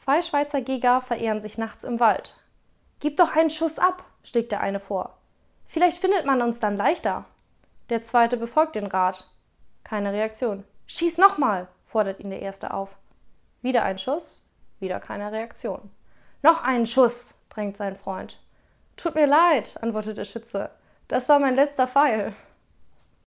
Zwei Schweizer Jäger verehren sich nachts im Wald. Gib doch einen Schuss ab, schlägt der eine vor. Vielleicht findet man uns dann leichter. Der zweite befolgt den Rat. Keine Reaktion. Schieß nochmal, fordert ihn der erste auf. Wieder ein Schuss, wieder keine Reaktion. Noch einen Schuss, drängt sein Freund. Tut mir leid, antwortet der Schütze. Das war mein letzter Pfeil.